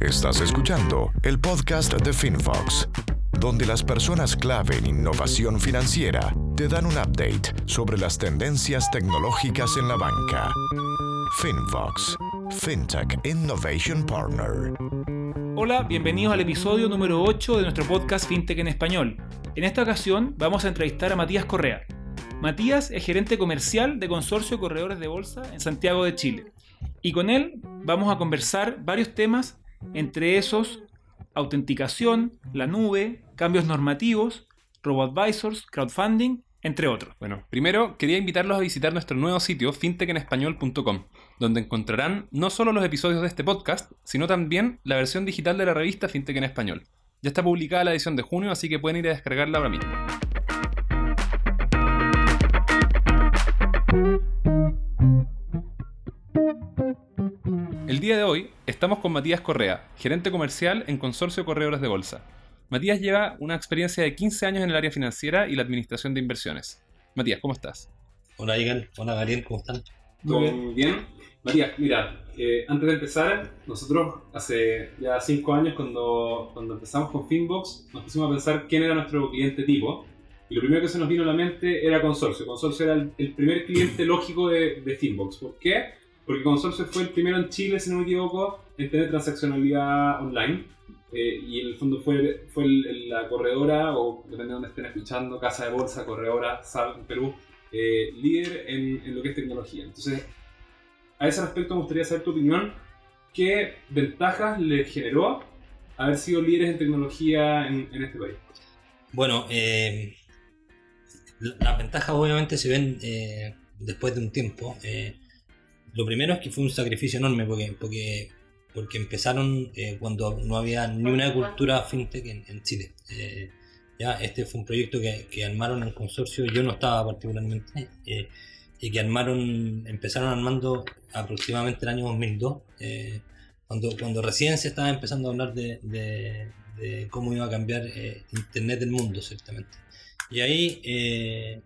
Estás escuchando el podcast de FinFox, donde las personas clave en innovación financiera te dan un update sobre las tendencias tecnológicas en la banca. FinFox, FinTech Innovation Partner. Hola, bienvenidos al episodio número 8 de nuestro podcast FinTech en español. En esta ocasión vamos a entrevistar a Matías Correa. Matías es gerente comercial de Consorcio Corredores de Bolsa en Santiago de Chile. Y con él vamos a conversar varios temas, entre esos autenticación, la nube, cambios normativos, robo-advisors, crowdfunding, entre otros. Bueno, primero quería invitarlos a visitar nuestro nuevo sitio fintechenespañol.com, donde encontrarán no solo los episodios de este podcast, sino también la versión digital de la revista Fintech en Español. Ya está publicada la edición de junio, así que pueden ir a descargarla ahora mismo. El día de hoy estamos con Matías Correa, gerente comercial en Consorcio Corredores de Bolsa. Matías lleva una experiencia de 15 años en el área financiera y la administración de inversiones. Matías, ¿cómo estás? Hola, Igan. Hola, Gabriel. ¿Cómo están? ¿Todo bien? Matías, mira, eh, antes de empezar, nosotros hace ya 5 años cuando, cuando empezamos con Finbox, nos pusimos a pensar quién era nuestro cliente tipo. Y lo primero que se nos vino a la mente era Consorcio. Consorcio era el, primer cliente lógico de, de Finbox. ¿Por qué? Porque Consorcio fue el primero en Chile, si no me equivoco, en tener transaccionalidad online. Eh, y en el fondo fue, fue la corredora, o depende de dónde estén escuchando, casa de bolsa, corredora, SAL en Perú, eh, líder en, en, lo que es tecnología. Entonces, a ese respecto me gustaría saber tu opinión. ¿Qué ventajas le generó haber sido líderes en tecnología en, este país? Bueno, eh, las ventajas obviamente se ven después de un tiempo. Lo primero es que fue un sacrificio enorme porque, porque, porque empezaron eh, cuando no había ni una cultura fintech en, Chile. ya este fue un proyecto que, que, armaron en consorcio, yo no estaba particularmente, y que armaron, empezaron armando aproximadamente el año 2002, cuando, cuando recién se estaba empezando a hablar de, de cómo iba a cambiar Internet del mundo, ciertamente. Y ahí, eh,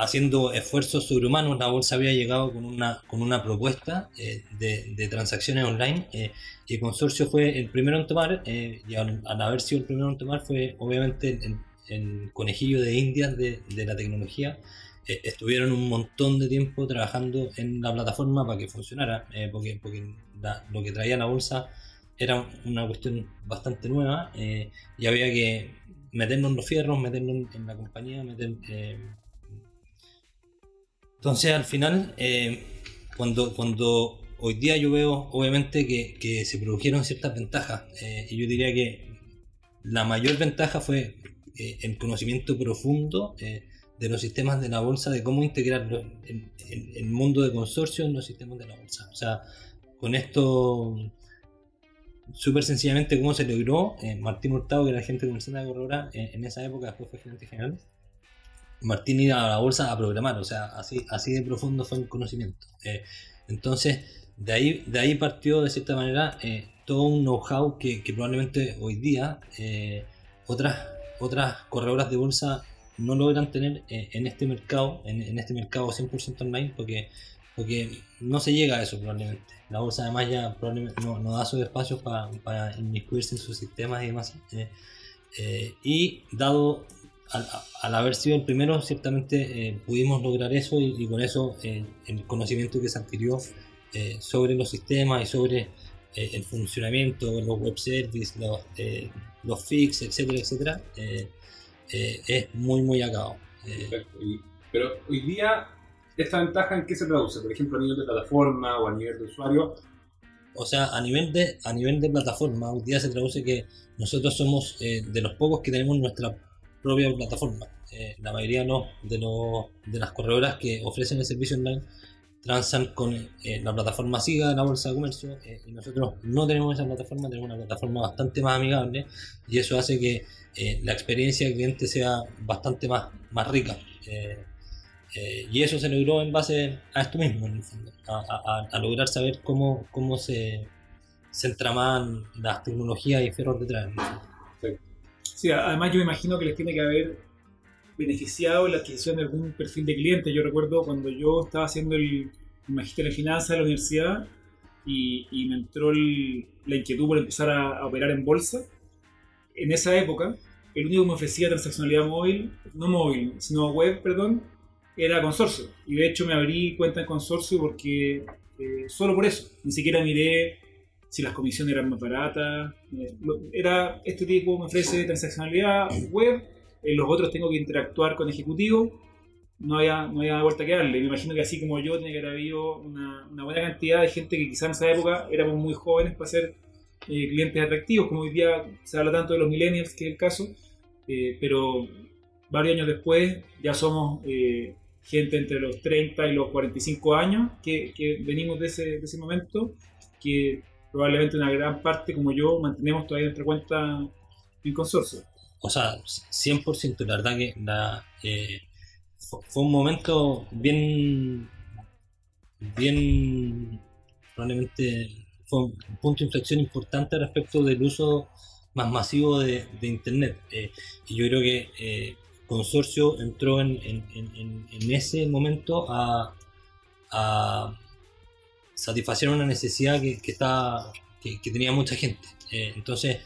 haciendo esfuerzos sobrehumanos, la bolsa había llegado con una, con una propuesta eh, de, transacciones online eh, y el consorcio fue el primero en tomar, y al, haber sido el primero en tomar fue obviamente el, conejillo de indias de, la tecnología. estuvieron un montón de tiempo trabajando en la plataforma para que funcionara, porque, porque lo que traía la bolsa era una cuestión bastante nueva y había que meternos en los fierros, meternos en la compañía, meter... Eh, entonces al final, eh, cuando, cuando hoy día yo veo obviamente que, se produjeron ciertas ventajas, eh, y yo diría que la mayor ventaja fue el conocimiento profundo de los sistemas de la bolsa, de cómo integrarlo en, el mundo de consorcio en los sistemas de la bolsa. O sea, con esto súper sencillamente cómo se logró. Eh, Martín Hurtado, que era agente comercial de Corredora, eh, en esa época después fue gerente general. Martín iba a la bolsa a programar, o sea, así, así de profundo fue el conocimiento. Eh, entonces, de ahí, de ahí partió de cierta manera todo un know-how que, probablemente hoy día otras, otras corredoras de bolsa no logran tener en este mercado, en, este mercado 100% online, porque porque no se llega a eso probablemente. La bolsa además ya probablemente no, da sus espacios para, para, inmiscuirse en sus sistemas y demás. Eh, eh, y dado al, haber sido el primero, ciertamente eh, pudimos lograr eso y, con eso el conocimiento que se adquirió sobre los sistemas y sobre el funcionamiento, los web services, los, los fix, etcétera, etcétera, es muy, muy acabado. Pero hoy día ¿Esta ventaja en qué se traduce? Por ejemplo, a nivel de plataforma o a nivel de usuario. O sea, a nivel de, a nivel de plataforma, hoy día se traduce que nosotros somos eh, de los pocos que tenemos nuestra propia plataforma. Eh, la mayoría no, de, de las corredoras que ofrecen el servicio online transan con eh, la plataforma SIGA la Bolsa de Comercio y nosotros no tenemos esa plataforma, tenemos una plataforma bastante más amigable y eso hace que la experiencia del cliente sea bastante más, más rica. Eh, y eso se logró en base a esto mismo, en el fondo, a, lograr saber cómo, cómo se, se entramaban las tecnologías y ferros detrás. Sí, además yo me imagino que les tiene que haber beneficiado la adquisición de algún perfil de cliente. Yo recuerdo cuando yo estaba haciendo el, magisterio de finanzas de la universidad y, y me entró el- la inquietud por empezar a, a operar en bolsa. En esa época, el único que me ofrecía transaccionalidad móvil, no móvil, sino web, perdón, era Consorcio. Y de hecho me abrí cuenta en Consorcio porque eh, solo por eso. Ni siquiera miré si las comisiones eran más baratas. eh, era este tipo me ofrece transaccionalidad web, en los otros tengo que interactuar con ejecutivo. No había, no había vuelta que darle. Me imagino que así como yo, tiene que haber habido una, buena cantidad de gente que quizás en esa época éramos muy jóvenes para ser eh, clientes atractivos, como hoy día se habla tanto de los millennials, que es el caso, eh, pero varios años después ya somos eh, gente entre los 30 y los 45 años que, que venimos de ese, de ese momento, que probablemente una gran parte, como yo, mantenemos todavía nuestra cuenta en consorcio. O sea, 100%, la verdad que la, eh, fu- fue un momento bien, bien, probablemente fue un punto de inflexión importante respecto del uso más masivo de, Internet. Eh, y yo creo que eh, Consorcio entró en, en- ese momento a satisfacer una necesidad que, que, estaba- que, que tenía mucha gente. Eh, entonces,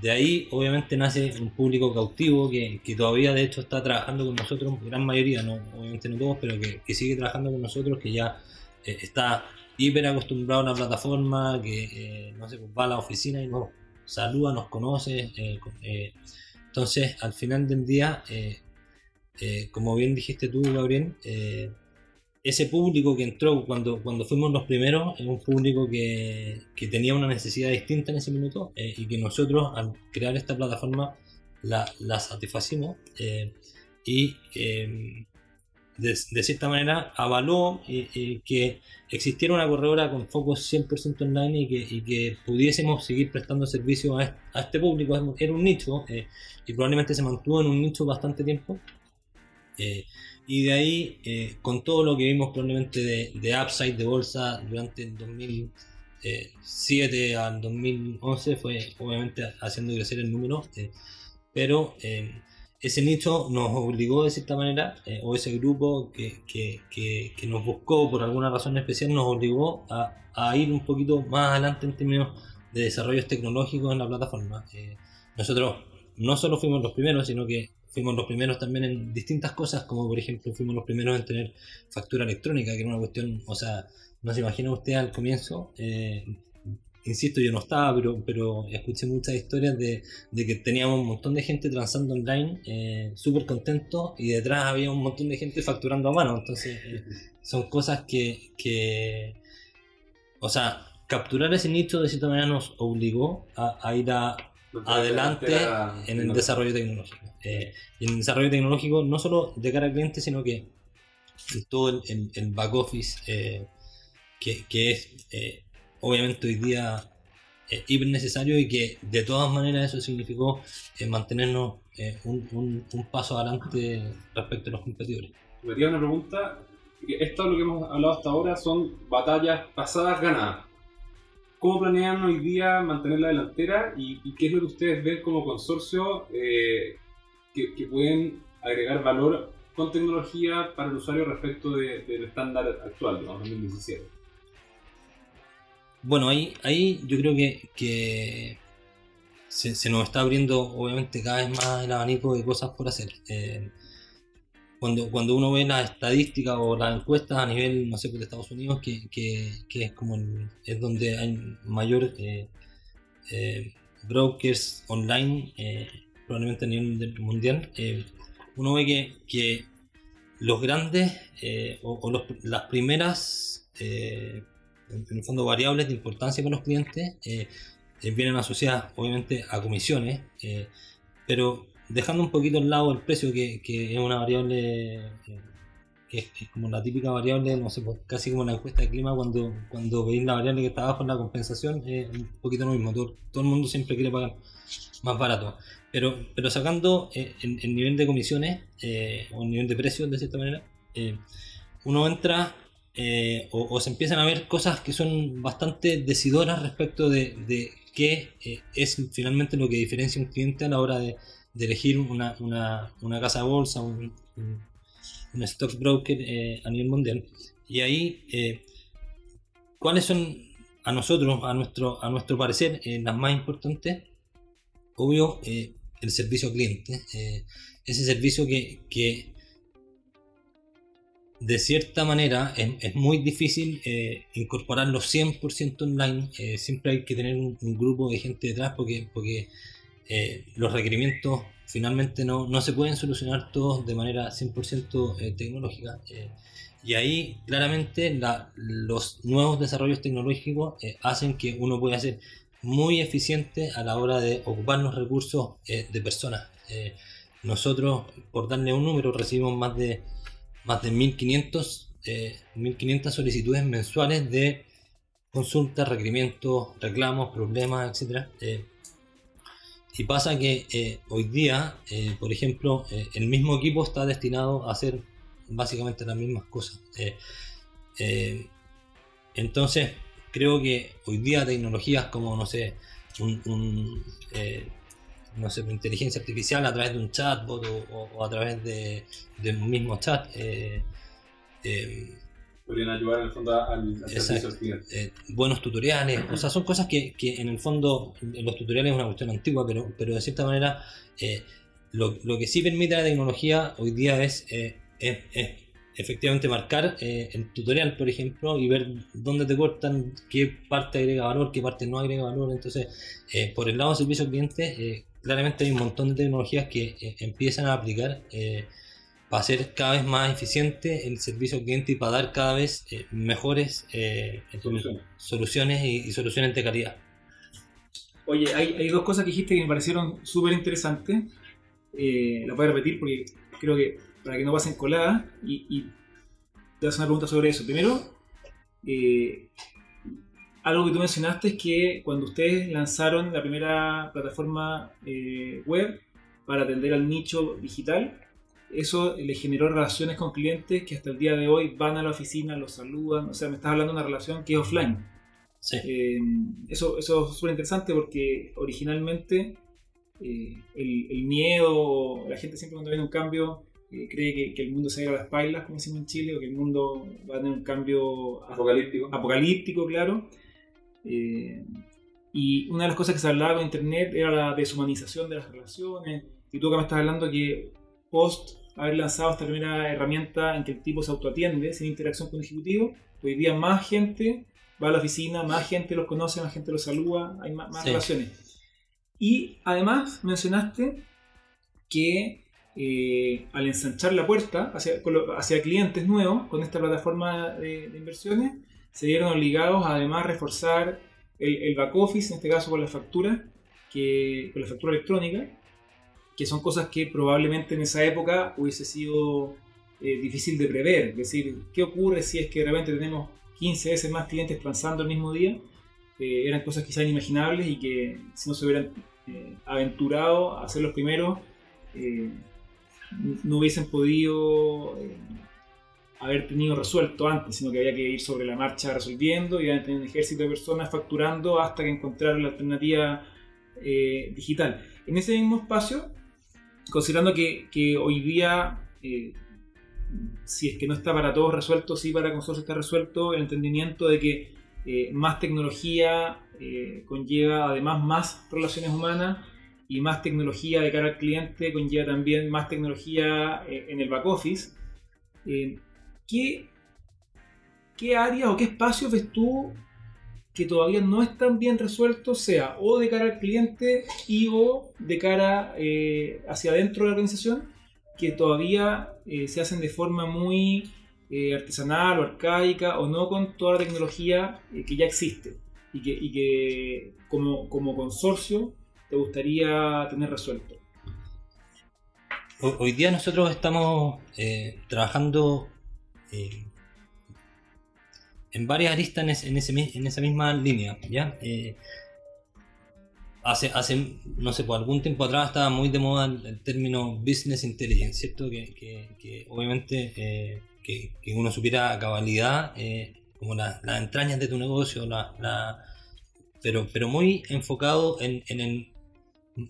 de ahí obviamente nace un público cautivo que, que todavía de hecho está trabajando con nosotros, gran mayoría, no, obviamente no todos, pero que, que sigue trabajando con nosotros, que ya eh, está hiper acostumbrado a una plataforma, que eh, no sé, pues va a la oficina y nos saluda, nos conoce. eh, eh, entonces, al final del día, eh, eh, como bien dijiste tú, Gabriel, ese público que entró cuando, cuando fuimos los primeros es un público que, que tenía una necesidad distinta en ese minuto eh, y que nosotros al crear esta plataforma la, la satisfacimos eh, y eh, de, de cierta manera avaló eh, eh, que existiera una corredora con foco 100% online y que, y que pudiésemos seguir prestando servicio a, est- a este público. Era un nicho eh, y probablemente se mantuvo en un nicho bastante tiempo. Eh, y de ahí, eh, con todo lo que vimos probablemente de, de upside de bolsa durante el 2007 al 2011, fue obviamente haciendo crecer el número, eh, pero eh, ese nicho nos obligó de cierta manera, eh, o ese grupo que, que- que- que nos buscó por alguna razón especial, nos obligó a, a ir un poquito más adelante en términos de desarrollos tecnológicos en la plataforma. Eh, nosotros no solo fuimos los primeros, sino que fuimos los primeros también en distintas cosas, como por ejemplo fuimos los primeros en tener factura electrónica, que era una cuestión, o sea, no se imagina usted al comienzo, eh, insisto, yo no estaba, pero, pero escuché muchas historias de, de que teníamos un montón de gente transando online, eh, súper contentos, y detrás había un montón de gente facturando a mano, entonces eh, son cosas que, que, o sea, capturar ese nicho de cierta manera nos obligó a ir a, adelante en el desarrollo tecnológico. Eh, en el desarrollo tecnológico, no solo de cara al cliente, sino que todo el, el- el back office, eh, que, que es eh, obviamente hoy día eh, hiper necesario y que de todas maneras eso significó mantenernos un, un- un paso adelante respecto a los competidores. Me una pregunta. Esto lo que hemos hablado hasta ahora son batallas pasadas ganadas. ¿Cómo planean hoy día mantener la delantera y, qué es lo que ustedes ven como consorcio eh, que, pueden agregar valor con tecnología para el usuario respecto de- del estándar actual, digamos, 2017? Bueno, ahí, ahí yo creo que, se nos está abriendo obviamente cada vez más el abanico de cosas por hacer. Eh, cuando, cuando uno ve las estadísticas o las encuestas a nivel, no sé, de Estados Unidos, que, que- que es como es donde hay mayor eh, eh, brokers online, eh, probablemente a nivel mundial, eh, uno ve que, que los grandes o, las primeras, en el fondo, variables de importancia para los clientes vienen asociadas obviamente a comisiones, pero dejando un poquito al lado el precio, que, que es una variable que es, como la típica variable, no sé, pues, casi como la encuesta de clima, cuando, cuando veis la variable que está abajo en la compensación, es un poquito lo mismo, todo, todo el mundo siempre quiere pagar más barato. Pero, pero sacando eh, el, el nivel de comisiones eh, o el nivel de precios de cierta manera, eh, uno entra eh, o, se empiezan a ver cosas que son bastante decidoras respecto de, de qué es finalmente lo que diferencia un cliente a la hora de, de elegir una, una, una casa de bolsa, un, un, stockbroker eh, a nivel mundial. Y ahí, eh, ¿cuáles son a nosotros, a nuestro, a nuestro parecer, eh, las más importantes, obvio, el servicio al cliente. ese servicio que, que de cierta manera es, muy difícil incorporarlo 100% online. siempre hay que tener un, un grupo de gente detrás porque, porque eh, los requerimientos finalmente no, no se pueden solucionar todos de manera 100% eh, tecnológica. eh, y ahí claramente la- los nuevos desarrollos tecnológicos eh, hacen que uno pueda ser muy eficiente a la hora de ocupar los recursos eh, de personas. Nosotros, por darle un número, recibimos más de, más de 1500, eh, 1500 solicitudes mensuales de consultas, requerimientos, reclamos, problemas, etc. Y pasa que eh, hoy día, eh, por ejemplo, eh, el mismo equipo está destinado a hacer básicamente las mismas cosas. Entonces, creo que hoy día tecnologías como, no sé, un, no sé, inteligencia artificial a través de un chatbot o, a través de, un mismo chat, Podrían ayudar en el fondo al, al servicio al cliente. eh, buenos tutoriales, o sea, son cosas que, que en el fondo los tutoriales es una cuestión antigua, pero, pero de cierta manera eh, lo, lo que sí permite la tecnología hoy día es, eh, es- es efectivamente marcar eh, el tutorial, por ejemplo, y ver dónde te cortan, qué parte agrega valor, qué parte no agrega valor. Entonces, eh, por el lado de servicio al cliente, eh, claramente hay un montón de tecnologías que empiezan a aplicar. eh, para hacer cada vez más eficiente el servicio al cliente y para dar cada vez eh, mejores eh, Soluciones. soluciones y, y soluciones de calidad. Oye, hay, hay dos cosas que dijiste que me parecieron súper interesantes. Eh, las voy a repetir porque creo que para que no pasen coladas y, y te a hacer una pregunta sobre eso. Primero, eh, algo que tú mencionaste es que cuando ustedes lanzaron la primera plataforma web para atender al nicho digital, eso le generó relaciones con clientes que hasta el día de hoy van a la oficina, los saludan, o sea, me estás hablando de una relación que es offline. Sí, Eh, eso, eso es súper interesante porque originalmente eh, el, el miedo, la gente siempre cuando viene un cambio eh, cree que, que el mundo se va a las pailas, como decimos en Chile, o que el mundo va a tener un cambio Apocalíptico. apocalíptico, claro. Eh, y una de las cosas que se hablaba con Internet era la deshumanización de las relaciones. Y tú acá me estás hablando que post haber lanzado esta primera herramienta en que el tipo se autoatiende sin interacción con el ejecutivo, hoy día más gente va a la oficina, más gente los conoce, más gente los saluda, hay más, más Sí. relaciones. Y además mencionaste que eh, al ensanchar la puerta hacia, hacia clientes nuevos con esta plataforma de, de inversiones, se vieron obligados a además reforzar el, el back office, en este caso con la factura, que, con la factura electrónica, que son cosas que probablemente en esa época hubiese sido eh, difícil de prever. Es decir, ¿qué ocurre si es que de repente tenemos 15 veces más clientes transando el mismo día? Eh, eran cosas quizás inimaginables y que si no se hubieran eh, aventurado a ser los primeros, eh, no hubiesen podido eh, haber tenido resuelto antes, sino que había que ir sobre la marcha resolviendo y a tener un ejército de personas facturando hasta que encontraron la alternativa eh, digital. En ese mismo espacio, considerando que, hoy día, eh, si es que no está para todos resuelto, sí para consorcio está resuelto, el entendimiento de que eh, más tecnología eh, conlleva además más relaciones humanas y más tecnología de cara al cliente conlleva también más tecnología en el back office. ¿qué, ¿Qué áreas o qué espacios ves tú que todavía no están bien resueltos, sea o de cara al cliente y o de cara eh, hacia adentro de la organización, que todavía eh, se hacen de forma muy eh, artesanal o arcaica o no con toda la tecnología que ya existe y que, como, como consorcio te gustaría tener resuelto? Hoy, día nosotros estamos trabajando en varias aristas en, ese- en, esa misma línea. ¿ya? Eh, hace, hace, no sé, por algún tiempo atrás estaba muy de moda el, término business intelligence, ¿cierto? Que, que- obviamente eh, que, uno supiera cabalidad eh, como la- las entrañas de tu negocio, la, la- pero, pero muy enfocado en, en el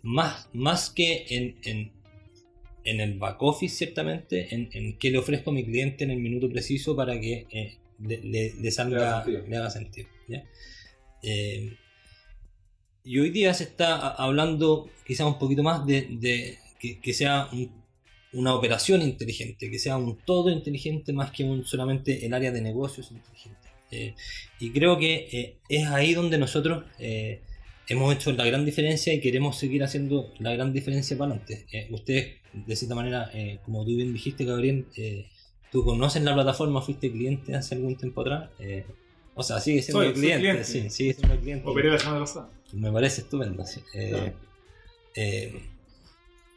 más, más que en, en, el back office ciertamente, en, en qué le ofrezco a mi cliente en el minuto preciso para que le, le- haga le haga. ¿ya? Eh, y hoy día se está hablando quizás un poquito más de, que, sea una operación inteligente, que sea un todo inteligente más que un, solamente el área de negocios inteligente. Eh, y creo que eh, es ahí donde nosotros hemos hecho la gran diferencia y queremos seguir haciendo la gran diferencia para adelante. ustedes, de cierta manera, como tú bien dijiste, Gabriel, tú conoces la plataforma, fuiste cliente hace algún tiempo atrás. o sea, sigue siendo cliente, sí, sigue siendo cliente. Operé la semana pasada. Me parece estupendo. Eh, eh,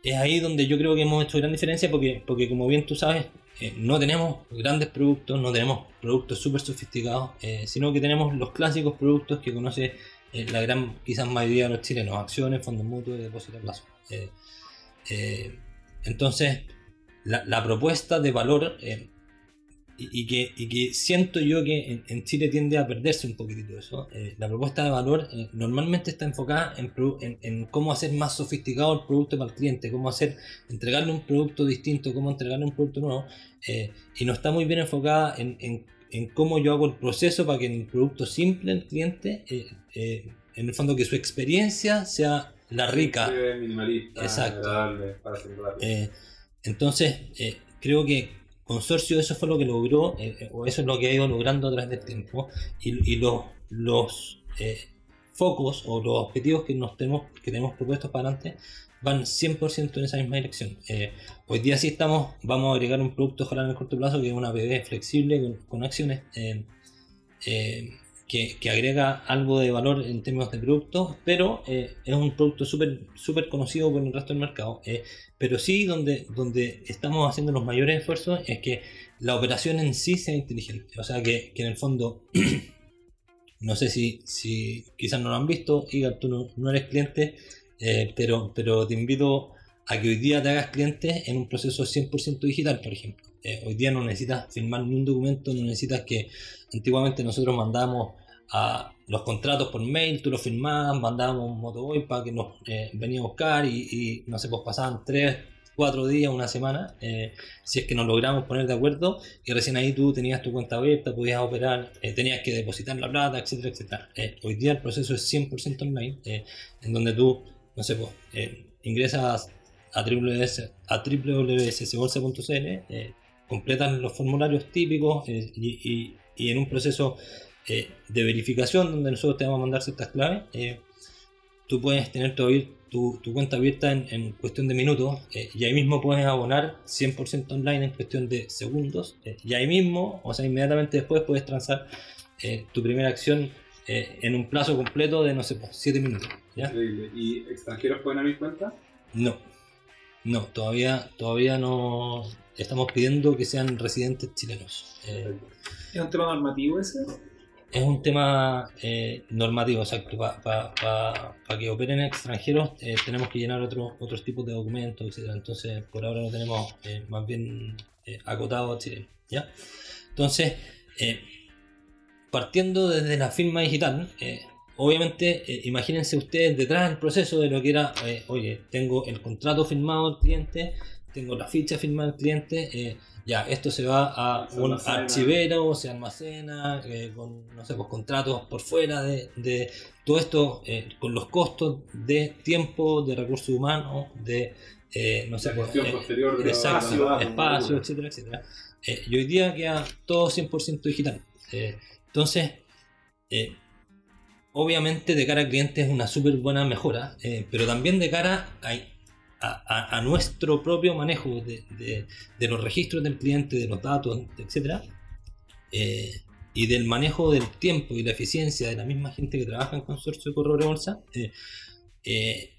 es ahí donde yo creo que hemos hecho gran diferencia porque, porque como bien tú sabes, eh, no tenemos grandes productos, no tenemos productos súper sofisticados, sino que tenemos los clásicos productos que conoce la gran quizás mayoría de los chilenos, acciones, fondos mutuos, depósitos a plazo. entonces, la, la, propuesta de valor y, que, y, que, siento yo que en, Chile tiende a perderse un poquitito eso. Eh, la propuesta de valor eh, normalmente está enfocada en, en, cómo hacer más sofisticado el producto para el cliente, cómo hacer, entregarle un producto distinto, cómo entregarle un producto nuevo, eh, y no está muy bien enfocada en, cómo yo hago el proceso para que en el producto simple el cliente, en el fondo que su experiencia sea la rica. Minimalista, Exacto. Para entonces, creo que consorcio eso fue lo que logró, eh, eh, o eso es lo que ha ido logrando a través del tiempo, y, los, los eh, focos o los objetivos que, nos tenemos, que tenemos propuestos para adelante van 100% en esa misma dirección. hoy día sí estamos, vamos a agregar un producto ojalá en el corto plazo que es una BB flexible con, acciones. Que, que, agrega algo de valor en términos de producto, pero es un producto súper super conocido por el resto del mercado. Pero sí, donde, donde estamos haciendo los mayores esfuerzos es que la operación en sí sea inteligente. O sea, que, en el fondo, no sé si, si quizás no lo han visto, Igar, tú no, eres cliente, eh, pero, pero te invito a que hoy día te hagas cliente en un proceso 100% digital, por ejemplo. Eh, hoy día no necesitas firmar ni documento, no necesitas que antiguamente nosotros mandamos a los contratos por mail, tú los firmabas, mandábamos un motoboy para que nos eh, venía a buscar y, no sé, pues pasaban tres, cuatro días, una semana, eh, si es que nos logramos poner de acuerdo y recién ahí tú tenías tu cuenta abierta, podías operar, eh, tenías que depositar la plata, etcétera, etcétera. hoy día el proceso es 100% online, en donde tú, no sé, pues ingresas a, www, a www.bolsa.cl, completan los formularios típicos y, y en un proceso eh, de verificación donde nosotros te vamos a mandar ciertas claves, eh, tú puedes tener tu, tu, cuenta abierta en, cuestión de minutos eh, y ahí mismo puedes abonar 100% online en cuestión de segundos y ahí mismo, o sea, inmediatamente después puedes transar tu primera acción en un plazo completo de, no sé, 7 pues, minutos. ¿Y extranjeros pueden abrir cuenta? No, no, todavía, todavía no estamos pidiendo que sean residentes chilenos. ¿Es un tema normativo ese? Es un tema eh, normativo, exacto. Para que operen extranjeros eh, tenemos que llenar otros otros tipos de documentos, etc. Entonces, por ahora lo tenemos eh, más bien acotado a Chile. ¿ya? Entonces, partiendo desde la firma digital, obviamente, imagínense ustedes detrás del proceso de lo que era, oye, tengo el contrato firmado del cliente, tengo la ficha firmada del cliente ya, esto se va a un archivero, se almacena, eh, con, no sé, pues, contratos por fuera de, todo esto, eh, con los costos de tiempo, de recursos humanos, de, eh, no sé, pues, posterior de espacio, espacio, etcétera, etcétera. y hoy día queda todo 100% digital. entonces, obviamente de cara al cliente es una súper buena mejora, pero también de cara a a, nuestro propio manejo de, los registros del cliente, de los datos, etc. Eh, y del manejo del tiempo y la eficiencia de la misma gente que trabaja en consorcio de correo de bolsa, eh, eh,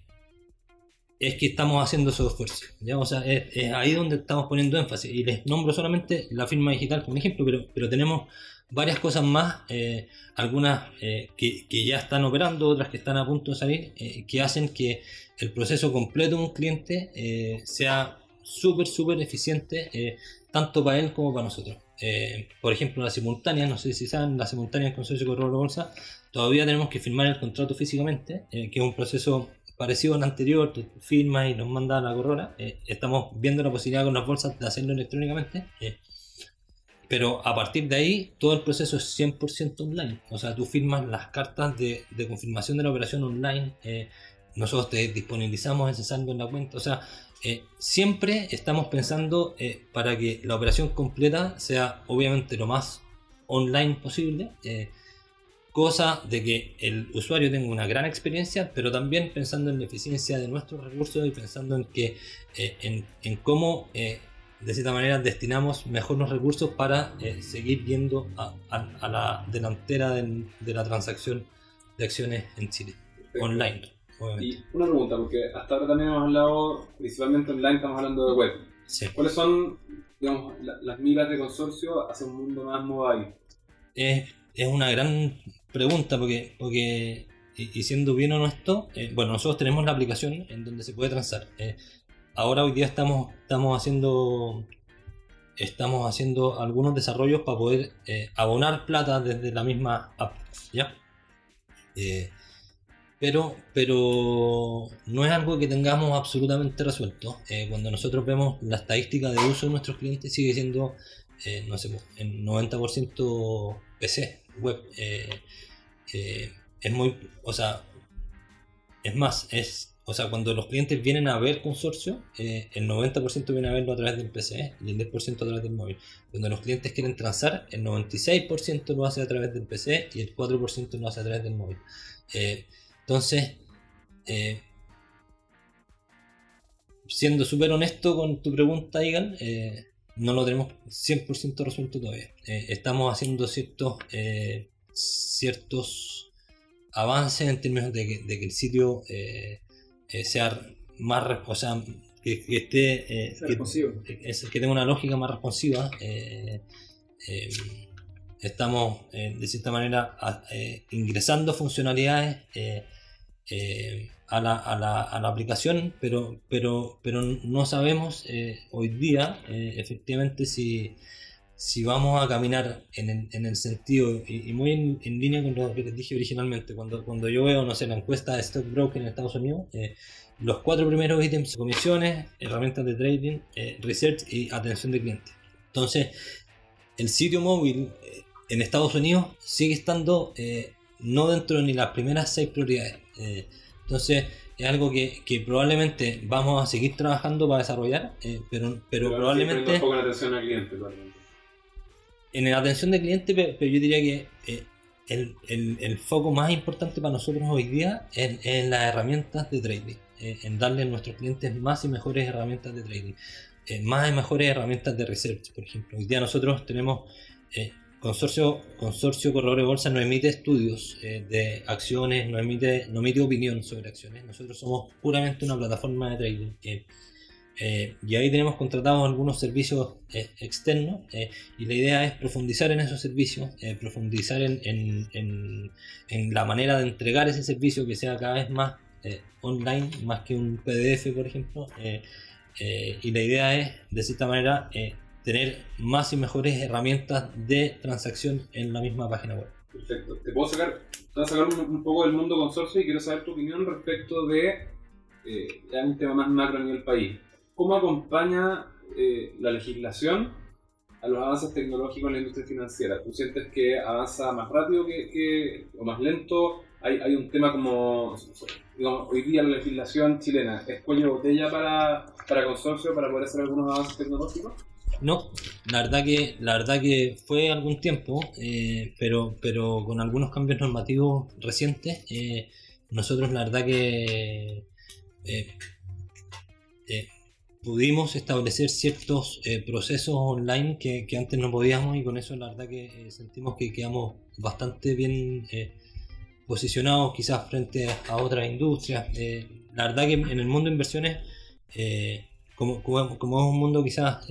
es que estamos haciendo esos esfuerzos. O sea, es, ahí donde estamos poniendo énfasis. Y les nombro solamente la firma digital como ejemplo, pero, pero tenemos varias cosas más, algunas que, que, ya están operando, otras que están a punto de salir, que hacen que el proceso completo de un cliente eh, sea súper, súper eficiente, eh, tanto para él como para nosotros. Eh, por ejemplo, la simultánea, no sé si saben, la simultánea en consorcio de bolsa, todavía tenemos que firmar el contrato físicamente, que es un proceso parecido al anterior, tú firmas y nos mandas la corrora. estamos viendo la posibilidad con las bolsas de hacerlo electrónicamente. pero a partir de ahí, todo el proceso es 100% online. O sea, tú firmas las cartas de, de confirmación de la operación online. eh, nosotros te disponibilizamos ese saldo en la cuenta. O sea, eh, siempre estamos pensando eh, para que la operación completa sea obviamente lo más online posible. eh, cosa de que el usuario tenga una gran experiencia, pero también pensando en la eficiencia de nuestros recursos y pensando en que eh, en, en cómo eh, de cierta manera destinamos mejor los recursos para eh, seguir yendo a, a- a la delantera del- de la transacción de acciones en Chile, online, obviamente. Y una pregunta, porque hasta ahora también hemos hablado principalmente online, estamos hablando de web. Sí. ¿Cuáles son, digamos, la- las miras de consorcio hacia un mundo más mobile? Es una gran pregunta porque, porque y, siendo bien honesto, eh, bueno, nosotros tenemos la aplicación en donde se puede transar. Eh, ahora hoy día estamos, estamos haciendo estamos haciendo algunos desarrollos para poder eh, abonar plata desde la misma app. ¿ya? Eh, pero, pero no es algo que tengamos absolutamente resuelto. Cuando nosotros vemos la estadística de uso de nuestros clientes sigue siendo, no sé, en 90% PC, web. Eh, eh, es muy, o sea, es más, es, o sea, cuando los clientes vienen a ver consorcio, eh, el 90% viene a verlo a través del PC y el 10% a través del móvil. Cuando los clientes quieren transar, el 96% lo hace a través del PC y el 4% lo hace a través del móvil. Eh, entonces, siendo súper honesto con tu pregunta, Igan, no lo tenemos 100% resuelto todavía. Eh, estamos haciendo ciertos, eh, ciertos avances en términos de que, de que el sitio eh, sea más, o sea, que, que esté, que, que- es- que tenga una lógica más responsiva. estamos de cierta manera ingresando funcionalidades eh, a, la, a la- a la aplicación, pero, pero, pero no sabemos eh, hoy día eh, efectivamente si, si vamos a caminar en el, en el sentido, y, y muy en, en línea con lo que les dije originalmente, cuando, cuando yo veo, no sé, la encuesta de Stockbroker en Estados Unidos, eh, los cuatro primeros ítems, comisiones, herramientas de trading, eh, research y atención de cliente. Entonces, el sitio móvil eh, en Estados Unidos sigue estando no dentro de ni las primeras seis prioridades. Eh, entonces, es algo que, que probablemente vamos a seguir trabajando para desarrollar, eh, pero, pero probablemente un poco en atención al cliente, probablemente. en la atención de cliente, pe- pero yo diría que eh, el, el- el foco más importante para nosotros hoy día es en las herramientas de trading, eh, en darle a nuestros clientes más y mejores herramientas de trading, más y mejores herramientas de research, por ejemplo. Hoy día nosotros tenemos consorcio, consorcio Corredor de Bolsa no emite estudios eh, de acciones, no emite, no emite opinión sobre acciones. Nosotros somos puramente una plataforma de trading. eh, eh, y ahí tenemos contratados algunos servicios eh, externos eh, y la idea es profundizar en esos servicios, eh, profundizar en, en- en- en la manera de entregar ese servicio que sea cada vez más online, más que un PDF, por ejemplo. y la idea es, de cierta manera, tener más y mejores herramientas de transacción en la misma página web. Perfecto. Te puedo sacar, te voy a sacar un, poco del mundo consorcio y quiero saber tu opinión respecto de eh, un tema más macro a nivel país. ¿Cómo acompaña eh, la legislación a los avances tecnológicos en la industria financiera? ¿Tú sientes que avanza más rápido que- o más lento? Hay, hay un tema como, digamos, hoy día la legislación chilena es cuello de botella para, para consorcio para poder hacer algunos avances tecnológicos. No, la verdad que, la verdad que fue algún tiempo, eh, pero, pero con algunos cambios normativos recientes, eh, nosotros la verdad que eh, pudimos establecer ciertos procesos online que, que antes no podíamos y con eso la verdad que sentimos que quedamos bastante bien posicionados quizás frente a otras industrias. La verdad que en el mundo de inversiones, como, como, como es un mundo quizás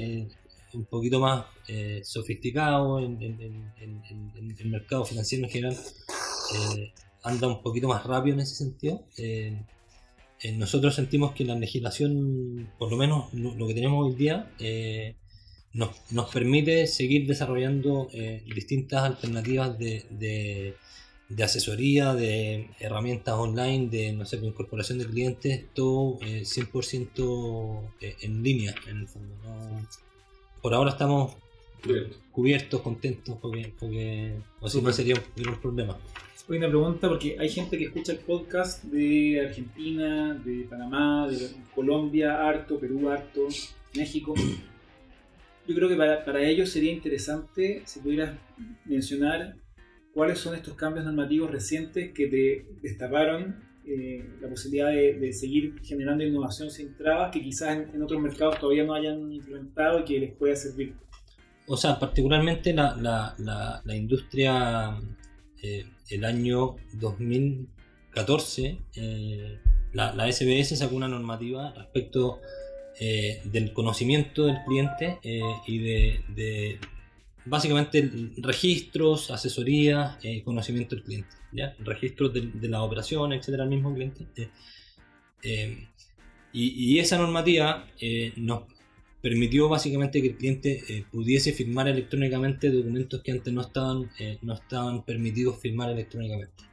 un poquito más eh, sofisticado en, el mercado financiero en general, eh, anda un poquito más rápido en ese sentido. Eh, eh, nosotros sentimos que la legislación, por lo menos lo, que tenemos hoy día, eh, nos, nos permite seguir desarrollando distintas alternativas de, de- asesoría, de herramientas online, de no sé, incorporación de clientes, todo eh, 100% eh, en línea, en el fondo. Por ahora estamos Cubierto. cubiertos, contentos, porque, porque o si no sería un, un problema. Hoy una pregunta porque hay gente que escucha el podcast de Argentina, de Panamá, de Colombia, harto, Perú, harto, México. Yo creo que para, para ellos sería interesante si pudieras mencionar cuáles son estos cambios normativos recientes que te destaparon eh, la posibilidad de, seguir generando innovación sin trabas que quizás en, otros mercados todavía no hayan implementado y que les pueda servir. O sea, particularmente la, la, industria, eh, el año 2014, eh, la, SBS sacó una normativa respecto eh, del conocimiento del cliente eh, y de, de básicamente registros, asesoría, eh, conocimiento del cliente, registros de, las operaciones, etcétera, al mismo cliente. eh. Eh, y, esa normativa eh, nos permitió básicamente que el cliente pudiese firmar electrónicamente documentos que antes no estaban, no estaban permitidos firmar electrónicamente.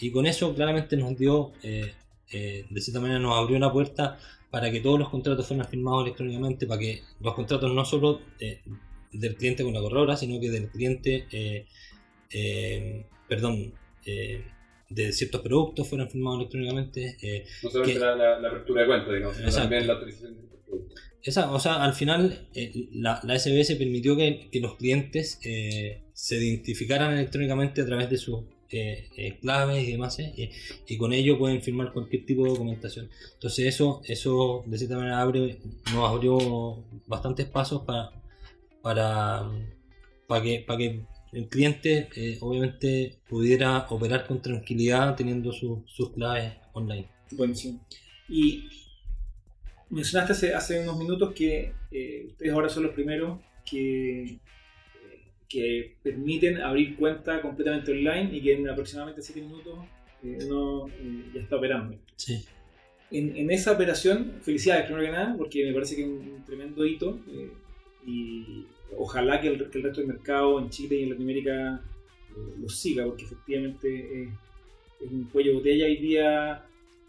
Y con eso claramente nos dio, de cierta manera nos abrió la puerta para que todos los contratos fueran firmados electrónicamente, para que los contratos no solo del cliente con la corredora, sino que del cliente, perdón, eh, de ciertos productos fueran firmados electrónicamente. eh, No solamente Que- la, apertura de cuenta, digamos, sino también la autorización de estos productos. Esa, o sea, al final eh, la, la SBS permitió que, que los clientes se identificaran electrónicamente a través de sus claves y demás, y, y con ello pueden firmar cualquier tipo de documentación. Entonces eso, eso de cierta manera abre, nos abrió bastantes pasos para, para, para, que, para que el cliente eh, obviamente pudiera operar con tranquilidad teniendo su- sus claves online. Buenísimo. Y mencionaste hace, hace unos minutos que eh, ustedes ahora son los primeros que, que permiten abrir cuenta completamente online y que en aproximadamente 7 minutos eh, uno eh, ya está operando. Sí. En, en esa operación, felicidades primero que nada, porque me parece que es un tremendo hito y ojalá que el, que el resto del mercado en Chile y en Latinoamérica eh, lo siga, porque efectivamente es un cuello de botella hoy día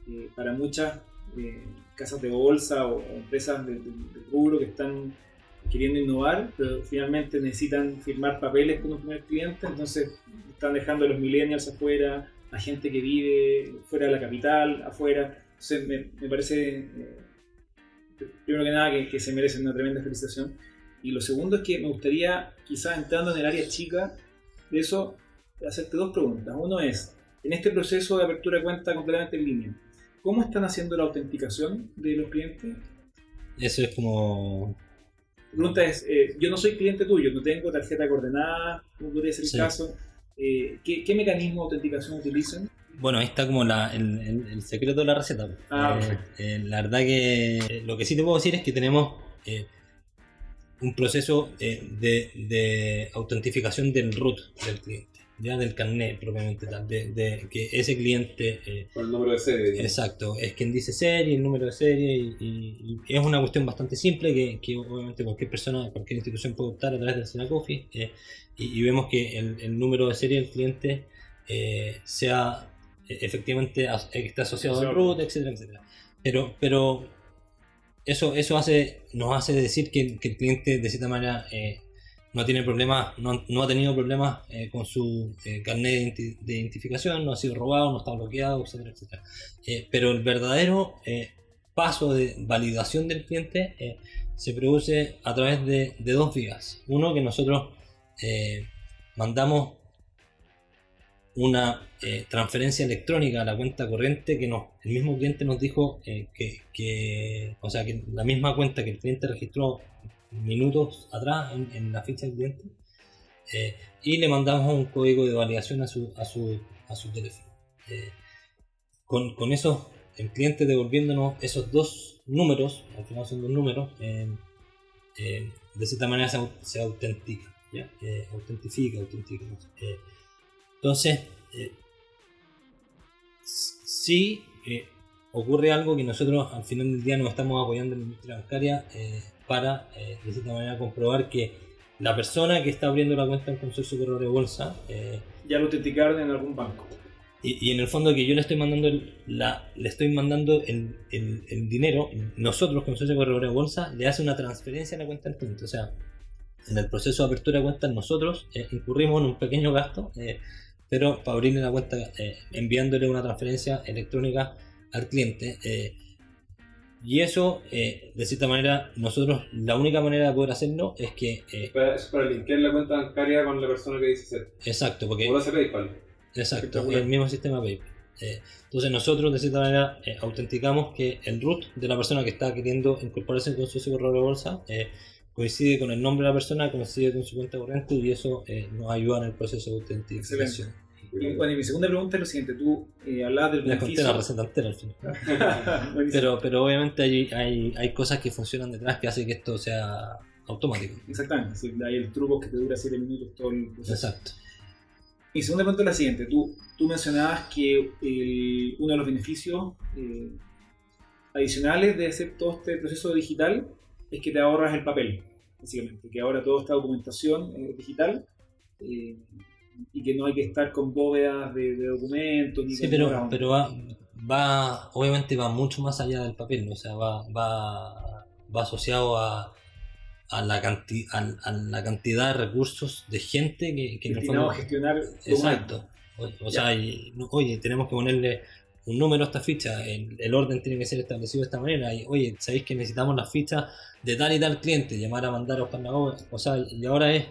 eh, para muchas eh, casas de bolsa o, empresas del de, del rubro que están queriendo innovar, pero finalmente necesitan firmar papeles con un primer cliente, entonces están dejando a los millennials afuera, a gente que vive fuera de la capital, afuera. Entonces me, parece, primero que nada, que, que se merece una tremenda felicitación. Y lo segundo es que me gustaría, quizás entrando en el área chica de eso, hacerte dos preguntas. Uno es, en este proceso de apertura de cuenta completamente en línea, ¿cómo están haciendo la autenticación de los clientes? Eso es como La pregunta es, eh, yo no soy cliente tuyo, no tengo tarjeta coordenada, ¿cómo podría ser el Sí. caso? Eh, ¿qué, ¿Qué mecanismo de autenticación utilizan? Bueno, ahí está como la- el, el- el secreto de la receta. Ah, Eh, eh, la verdad que lo que sí te puedo decir es que tenemos un proceso eh, de, de autentificación del root del cliente, ya del carnet propiamente tal, de, de que ese cliente eh, Con el número de serie. Exacto, es quien dice serie, el número de serie y, y- y es una cuestión bastante simple que, que obviamente cualquier persona, cualquier institución puede optar a través del Senacofi eh, y, y vemos que el, el número de serie del cliente eh, sea eh, efectivamente eh, está asociado al root, etcétera, etcétera. Pero, pero eso, eso hace, nos hace decir que, el- cliente de cierta manera eh, no tiene problemas, no, no ha tenido problemas eh, con su eh, carnet de, identi- de identificación, no ha sido robado, no está bloqueado, etcétera, etcétera. Eh, pero el verdadero paso de validación del cliente se produce a través de, de dos vías. Uno que nosotros mandamos una eh, transferencia electrónica a la cuenta corriente que nos, el mismo cliente nos dijo eh, que, que- o sea, que la misma cuenta que el cliente registró minutos atrás en, en la ficha del cliente eh, y le mandamos un código de validación a su, a su, a su teléfono. Eh, con, con eso, el cliente devolviéndonos esos dos números, al final son dos números, eh, eh, de cierta manera se, se autentica, ¿ya? Eh, autentifica, autentica. sé. Entonces, eh, sí eh, ocurre algo que nosotros al final del día nos estamos apoyando en la industria bancaria eh, para, eh, de cierta manera, comprobar que la persona que está abriendo la cuenta en consorcio corredor de bolsa eh, Ya lo autenticaron en algún banco. y, y en el fondo que yo le estoy mandando el, la, le estoy mandando el, el- el dinero, nosotros como socio corredor de bolsa, le hace una transferencia a la cuenta del cliente. O sea, en el proceso de apertura de cuentas nosotros eh, incurrimos en un pequeño gasto, eh, pero para abrirle la cuenta eh, enviándole una transferencia electrónica al cliente. eh, y eso, eh, de cierta manera, nosotros la única manera de poder hacerlo es que... eh, Para- Es para linkear la cuenta bancaria con la persona que dice ser. exacto, porque... Como lo hace PayPal. Exacto, el mismo sistema PayPal. Eh, entonces nosotros de cierta manera eh, autenticamos que el root de la persona que está queriendo incorporarse con su correo de bolsa eh, coincide con el nombre de la persona, coincide con su cuenta corriente y eso eh, nos ayuda en el proceso de autenticación. Y, Bueno, y mi segunda pregunta es lo siguiente. Tú eh, hablabas del conté la beneficio... receta entera al final. Pero, pero obviamente hay, hay, hay cosas que funcionan detrás que hacen que esto sea automático. Exactamente. sí, hay el truco que te dura 7 minutos todo el proceso. Exacto. Mi segunda pregunta es la siguiente. Tú, tú mencionabas que el- uno de los beneficios eh, adicionales de hacer todo este proceso digital es que te ahorras el papel, básicamente. Que ahora toda esta documentación es digital eh, y que no hay que estar con bóvedas de, de documentos. Ni Sí, pero, pero va, va, obviamente va mucho más allá del papel, o sea, va, va, va asociado a, a, la canti- a, a la cantidad de recursos de gente que, que fondo... a gestionar. Exacto. O, o sea, y, no, oye, tenemos que ponerle un número a esta ficha, el, el orden tiene que ser establecido de esta manera, y oye, sabéis que necesitamos las fichas de tal y tal cliente, llamar a mandar a obra, o sea, y ahora es,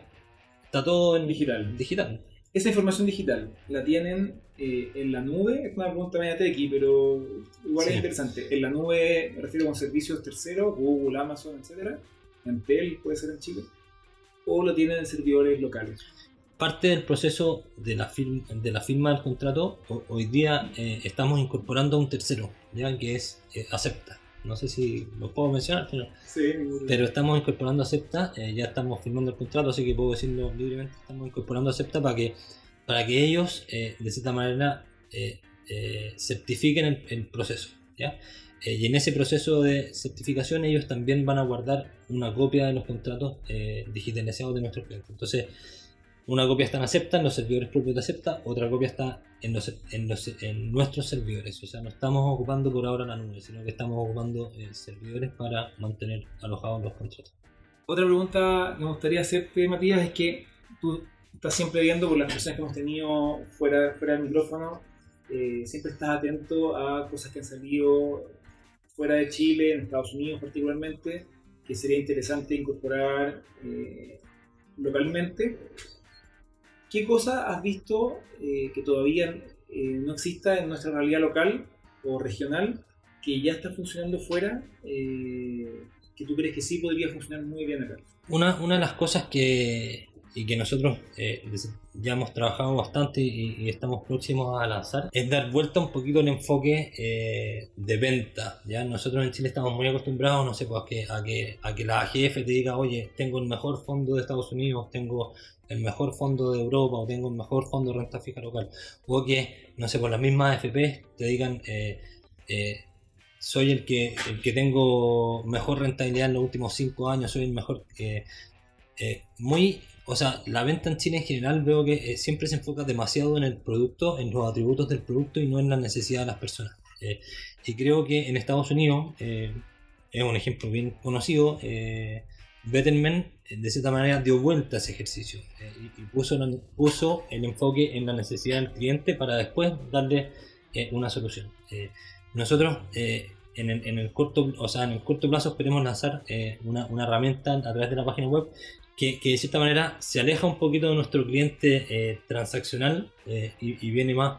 está todo en Digital. digital. Esa información digital la tienen eh, en la nube, es una pregunta media tequi, pero igual Sí. es interesante. En la nube me refiero con servicios terceros, Google, Amazon, etcétera. Entel puede ser en Chile. O lo tienen en servidores locales. Parte del proceso de la, firma, de la firma del contrato, ho- hoy día eh, estamos incorporando a un tercero, ya que es eh, Acepta. No sé si lo puedo mencionar, pero, Sí, pero estamos incorporando Acepta, eh, ya estamos firmando el contrato, así que puedo decirlo libremente, estamos incorporando Acepta para que, para que ellos, eh, de cierta manera, eh, eh, certifiquen el, el proceso. ¿ya? Y en ese proceso de certificación ellos también van a guardar una copia de los contratos digitalizados de nuestros clientes. Entonces, una copia está en Acepta, en los servidores propios de Acepta, otra copia está en, los, en, los- en nuestros servidores. O sea, no estamos ocupando por ahora la nube, sino que estamos ocupando eh, servidores para mantener alojados los contratos. Otra pregunta que me gustaría hacerte, Matías, es que tú estás siempre viendo por las personas que hemos tenido fuera, fuera del micrófono, eh, siempre estás atento a cosas que han salido fuera de Chile, en Estados Unidos particularmente, que sería interesante incorporar eh, localmente. ¿Qué cosa has visto eh, que todavía eh, no exista en nuestra realidad local o regional que ya está funcionando fuera, eh, que tú crees que sí podría funcionar muy bien acá? Una, una de las cosas que, y que nosotros eh, ya hemos trabajado bastante y, estamos próximos a lanzar es dar vuelta un poquito el enfoque eh, de venta. ¿ya? Nosotros en Chile estamos muy acostumbrados no sé, pues, a, que, a, que, a que la AGF te diga, oye, tengo el mejor fondo de Estados Unidos, tengo el mejor fondo de Europa o tengo el mejor fondo de renta fija local. O que, no sé, por las mismas AFP te digan... eh, soy el que, el que tengo mejor rentabilidad en los últimos 5 años, soy el mejor. eh, muy, o sea, la venta en Chile en general veo que eh, siempre se enfoca demasiado en el producto, en los atributos del producto y no en la necesidad de las personas. Eh, y creo que en Estados Unidos, eh, es un ejemplo bien conocido, eh, Betterment eh, de cierta manera dio vuelta a ese ejercicio eh, y, y puso, puso el enfoque en la necesidad del cliente para después darle una solución. Nosotros en, el, en el corto, o sea, en el corto plazo esperemos lanzar eh, una, una herramienta a través de la página web que, que de cierta manera se aleja un poquito de nuestro cliente eh, transaccional eh, y, y viene más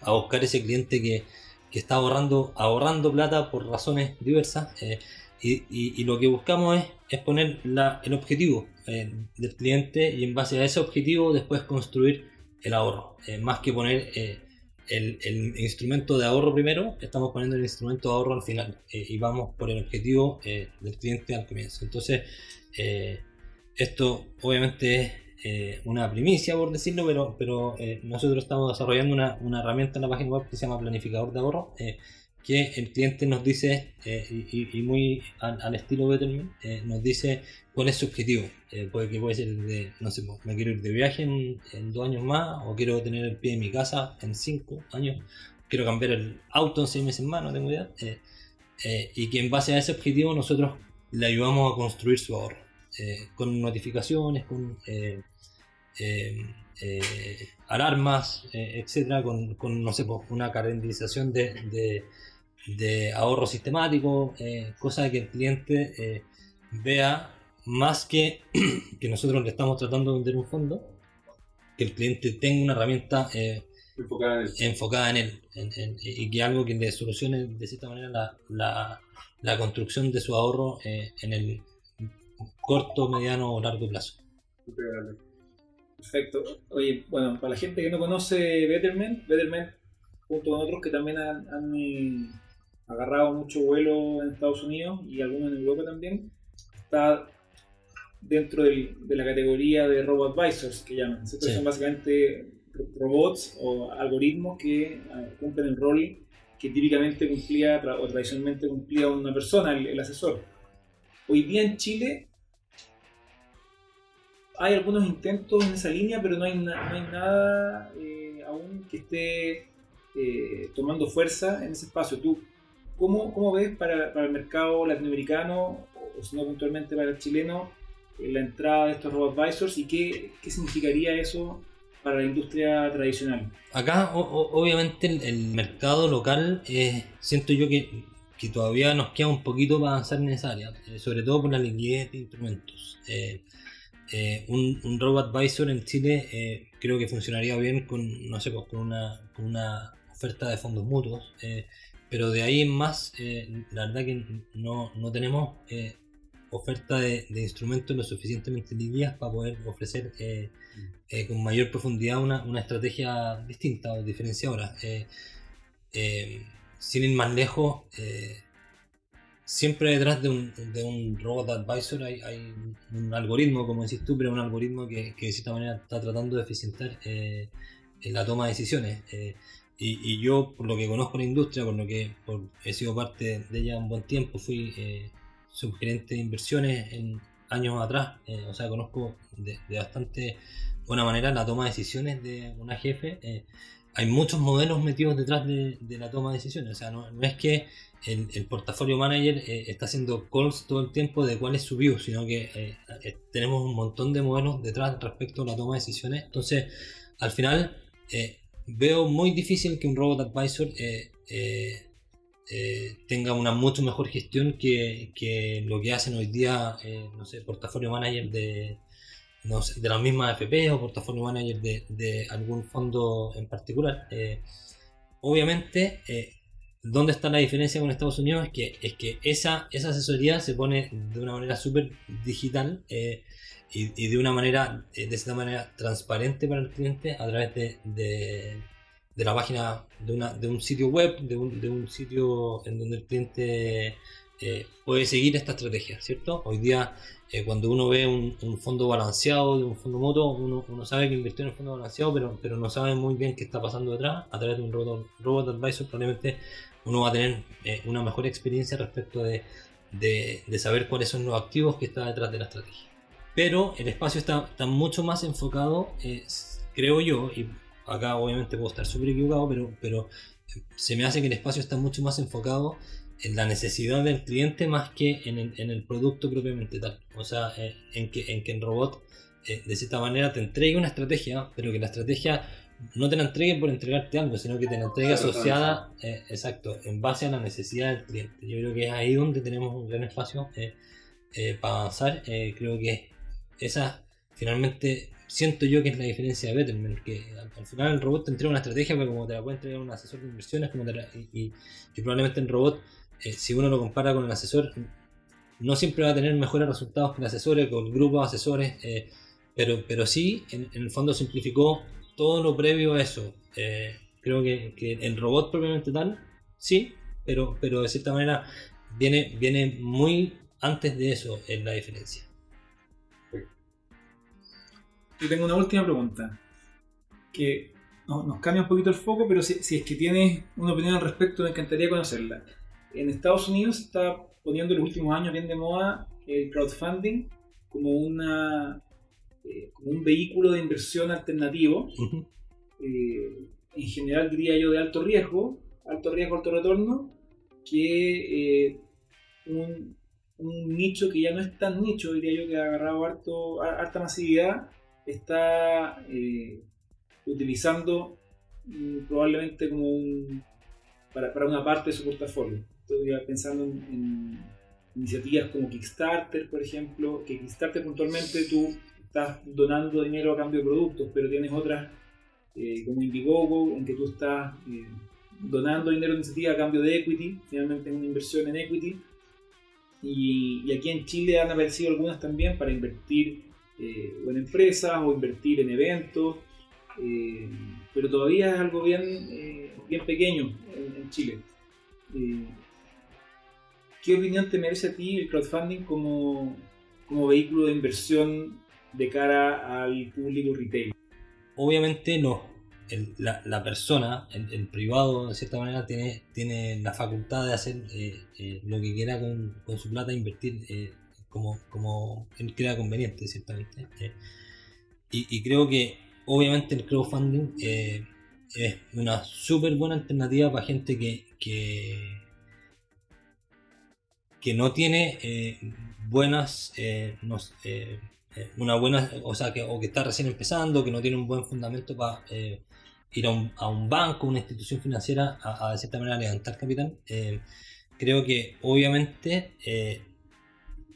a buscar ese cliente que, que está ahorrando, ahorrando plata por razones diversas. eh, y, y- y lo que buscamos es, es poner la- el objetivo eh, del cliente y en base a ese objetivo después construir el ahorro. Eh, más que poner eh, el, el instrumento de ahorro primero, estamos poniendo el instrumento de ahorro al final eh, y vamos por el objetivo eh, del cliente al comienzo. Entonces, eh, esto obviamente es eh, una primicia, por decirlo, pero, pero eh, nosotros estamos desarrollando una, una herramienta en la página web que se llama Planificador de Ahorro, eh, que el cliente nos dice, y, muy al, al estilo Betterment, nos dice cuál es su objetivo. Puede que puede ser no sé, pues, me quiero ir de viaje en, en dos años más, o quiero tener el pie en mi casa en cinco años, quiero cambiar el auto en seis meses más, no tengo idea. Y que en base a ese objetivo nosotros le ayudamos a construir su ahorro. Eh, con notificaciones, con eh, alarmas, etcétera, con, con, no sé, pues, una calendarización de, de, ahorro sistemático, cosa que el cliente vea más que que nosotros le estamos tratando de vender un fondo, que el cliente tenga una herramienta enfocada en él, y que algo que le solucione de cierta manera la, la, la construcción de su ahorro eh, en el corto, mediano o largo plazo. Perfecto. Oye, bueno, para la gente que no conoce Betterment, Betterment junto con otros que también han, eh, agarrado mucho vuelo en Estados Unidos y algunos en Europa también, está dentro de la categoría de Robo Advisors que llaman. Son básicamente robots o algoritmos que eh, cumplen el rol que típicamente cumplía o tradicionalmente cumplía una persona, el, asesor. Hoy día en Chile hay algunos intentos en esa línea, pero no hay, nada eh, aún que esté eh, tomando fuerza en ese espacio. ¿Tú cómo, ves para, el mercado latinoamericano, o si no puntualmente para el chileno, la entrada de estos robo advisors y qué, significaría eso para la industria tradicional. Acá, obviamente, el, mercado local, eh, siento yo que, todavía nos queda un poquito para avanzar en esa área, eh, sobre todo por la liquidez de instrumentos. Eh, un, un robot advisor en Chile creo que funcionaría bien con, no sé, pues, con, una, una oferta de fondos mutuos, pero de ahí en más, la verdad que no, no tenemos oferta de, instrumentos lo suficientemente livias para poder ofrecer eh, eh, con mayor profundidad una, una, estrategia distinta o diferenciadora. Eh, sin ir más lejos, siempre detrás de un, de un robot advisor hay, hay, un algoritmo, como decís tú, pero un algoritmo que, que de cierta manera está tratando de eficientar en la toma de decisiones. Y, y, yo, por lo que conozco la industria, por lo que he sido parte de ella un buen tiempo, fui subgerente de inversiones en años atrás, eh, o sea, conozco de, bastante buena manera la toma de decisiones de una jefe. Eh, hay muchos modelos metidos detrás de, la toma de decisiones, o sea, no, es que el, portafolio manager eh, está haciendo calls todo el tiempo de cuál es su view, sino que tenemos un montón de modelos detrás respecto a la toma de decisiones. Entonces, al final, veo muy difícil que un robot advisor eh, tenga una mucho mejor gestión que, que, lo que hacen hoy día, eh, no sé, portafolio manager de, no de la misma FP o portafolio manager de, de algún fondo en particular. Eh, obviamente, ¿dónde está la diferencia con Estados Unidos? Es que, es que esa, esa asesoría se pone de una manera súper digital. Y, y, de una manera, de esta manera transparente para el cliente a través de de la página de, una, de un sitio web, de un, de un sitio en donde el cliente eh, puede seguir esta estrategia, ¿cierto? Hoy día, eh, cuando uno ve un, fondo balanceado un fondo moto, uno, uno, sabe que invirtió en el fondo balanceado, pero, pero no sabe muy bien qué está pasando detrás. A través de un robot, robot advisor, probablemente uno va a tener eh, una mejor experiencia respecto de, de, de, saber cuáles son los activos que está detrás de la estrategia. Pero el espacio está, está mucho más enfocado, creo yo, y acá obviamente puedo estar súper equivocado, pero, pero se me hace que el espacio está mucho más enfocado en la necesidad del cliente más que en el, en el producto propiamente tal. O sea, eh, en, que, en que el robot eh, de cierta manera te entregue una estrategia, pero que la estrategia no te la entregue por entregarte algo, sino que te la entregue asociada, eh, exacto, en base a la necesidad del cliente. Yo creo que es ahí donde tenemos un gran espacio para avanzar. creo que esa finalmente siento yo que es la diferencia de Betterment, que al, final el robot te entrega una estrategia, pero como te la puede entregar un asesor de inversiones, como y, probablemente el robot, eh, si uno lo compara con el asesor, no siempre va a tener mejores resultados que el asesor, con el grupo de asesores, eh, pero, pero sí, en, el fondo simplificó todo lo previo a eso. Eh, creo que, que, el robot propiamente tal, sí, pero, pero de cierta manera viene, viene muy antes de eso en la diferencia. yo tengo una última pregunta. Que nos cambia un poquito el foco, pero si, es que tienes una opinión al respecto, me encantaría conocerla. En Estados Unidos está poniendo en los últimos años bien de moda el crowdfunding como, una, eh, como un vehículo de inversión alternativo. Eh, en general diría yo de alto riesgo, alto riesgo, alto retorno, que eh, un un nicho que ya no es tan nicho, diría yo, que ha agarrado harto, harta masividad, está eh, utilizando mm, probablemente como un, para, para, una parte de su portafolio. Estoy pensando en, iniciativas como Kickstarter, por ejemplo, que Kickstarter puntualmente tú estás donando dinero a cambio de productos, pero tienes otras eh, como Indiegogo, en que tú estás eh, donando dinero en iniciativa a cambio de equity, finalmente es una inversión en equity. Y, aquí en Chile han aparecido algunas también para invertir eh, en empresas o invertir en eventos, eh, pero todavía es algo bien, eh, bien pequeño en, Chile. ¿Qué opinión te merece a ti el crowdfunding como, como vehículo de inversión de cara al público retail? Obviamente no, la, la, persona, el, privado, de cierta manera, tiene, tiene la facultad de hacer eh, eh, lo que quiera con, con, su plata, invertir eh, como, como él crea conveniente, ciertamente. Y, y, creo que, obviamente, el crowdfunding es una súper buena alternativa para gente que, que, que no tiene buenas. No, una buena, o sea, que, o que está recién empezando, que no tiene un buen fundamento para ir a un, a banco, una institución financiera, a, de cierta manera levantar capital, eh, creo que obviamente eh,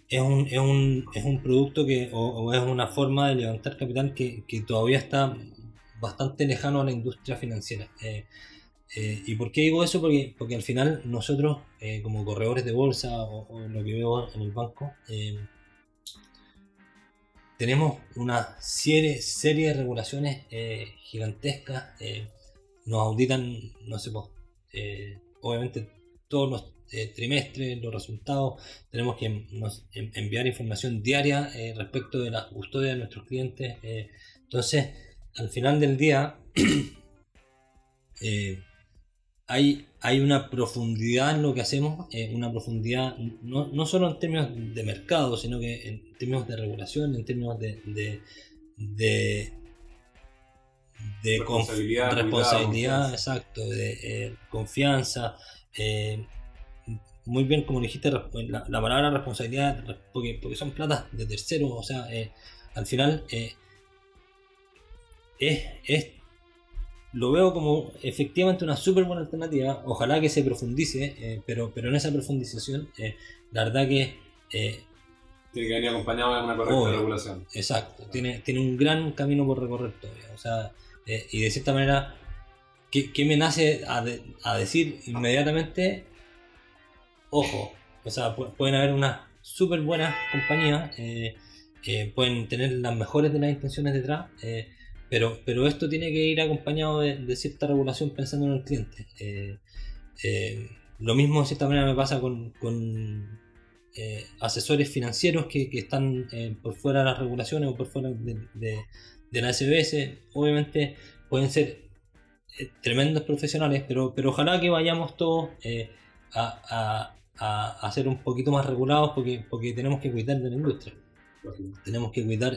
es, un, es, un, es, un, producto que, o, es una forma de levantar capital que, que, todavía está bastante lejano a la industria financiera. Eh, ¿Y por qué digo eso? Porque, porque al final nosotros, como corredores de bolsa o, lo que veo en el banco, tenemos una serie, serie de regulaciones eh, gigantescas. Eh, nos auditan, no sé, pues, eh, obviamente todos los trimestres, los resultados. Tenemos que enviar información diaria respecto de la custodia de nuestros clientes. entonces, al final del día, hay, hay una profundidad en lo que hacemos, eh, una profundidad no, no, solo en términos de mercado, sino que en términos de regulación, en términos de, de, de, de responsabilidad, responsabilidad exacto, de eh, confianza. Eh, muy bien, como dijiste, la, la, palabra responsabilidad, porque, porque son platas de terceros, o sea, al final es, es lo veo como efectivamente una súper buena alternativa. Ojalá que se profundice, eh, pero, pero en esa profundización, eh, la verdad que. Eh, tiene que venir acompañado de una correcta regulación. Exacto, tiene, tiene un gran camino por recorrer todavía. O sea, y de cierta manera, ¿qué, me nace a, a, decir inmediatamente? Ojo, o sea, pueden haber unas súper buenas compañías, pueden tener las mejores de las intenciones detrás pero, pero esto tiene que ir acompañado de, cierta regulación pensando en el cliente. Eh, eh, lo mismo de cierta manera me pasa con, eh, asesores financieros que, están por fuera de las regulaciones o por fuera de, la SBS. Obviamente pueden ser tremendos profesionales, pero, pero ojalá que vayamos todos a, a, ser un poquito más regulados porque, porque tenemos que cuidar de la industria. Tenemos que cuidar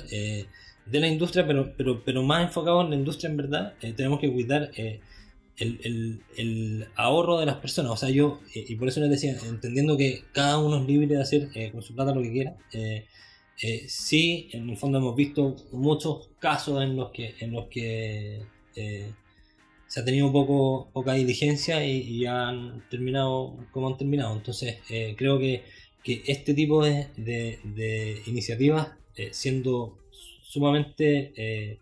de la industria, pero, pero, pero más enfocado en la industria en verdad, eh, tenemos que cuidar eh, el, el, el, ahorro de las personas. O sea, yo, eh, y por eso les decía, entendiendo que cada uno es libre de hacer con su plata lo que quiera, sí, en el fondo hemos visto muchos casos en los que, en los que se ha tenido poco, poca diligencia y, ya han terminado como han terminado. Entonces, creo que, que este tipo de, de iniciativas, siendo sumamente eh,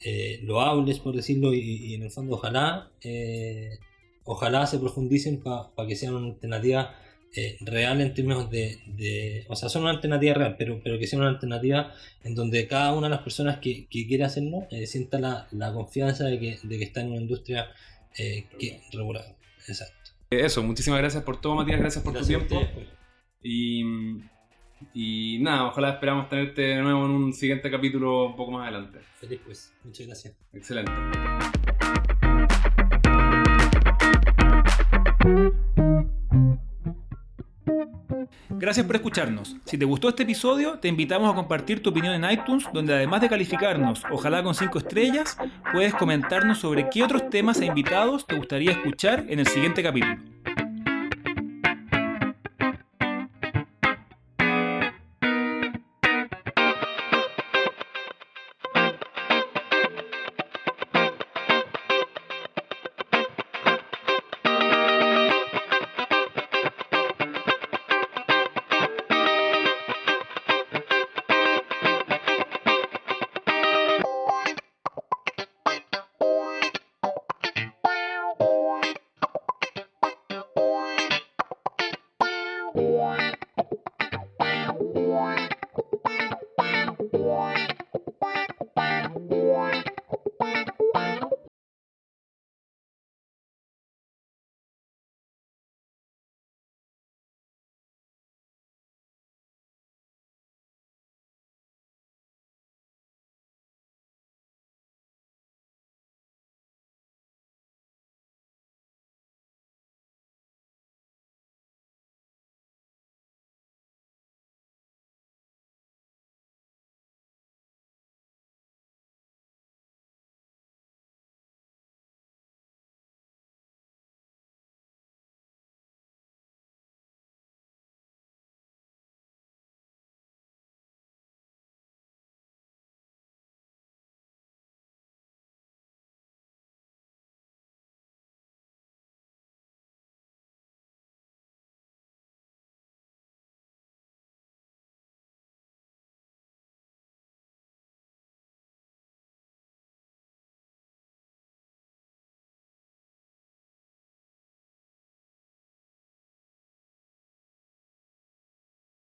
eh, loables, por decirlo, y, en el fondo ojalá, eh, ojalá se profundicen para que sean una alternativa real en términos de, O sea, son una alternativa real, pero, pero que sea una alternativa en donde cada una de las personas que, que quiere hacerlo sienta la, confianza de que, de que está en una industria que, regulada. Exacto. Eso, muchísimas gracias por todo, Matías, gracias por tu tiempo. Y y nada, ojalá esperamos tenerte de nuevo en un siguiente capítulo un poco más adelante. Feliz pues, muchas gracias. Excelente. Gracias por escucharnos. Si te gustó este episodio, te invitamos a compartir tu opinión en iTunes, donde además de calificarnos, ojalá con 5 estrellas, puedes comentarnos sobre qué otros temas e invitados te gustaría escuchar en el siguiente capítulo.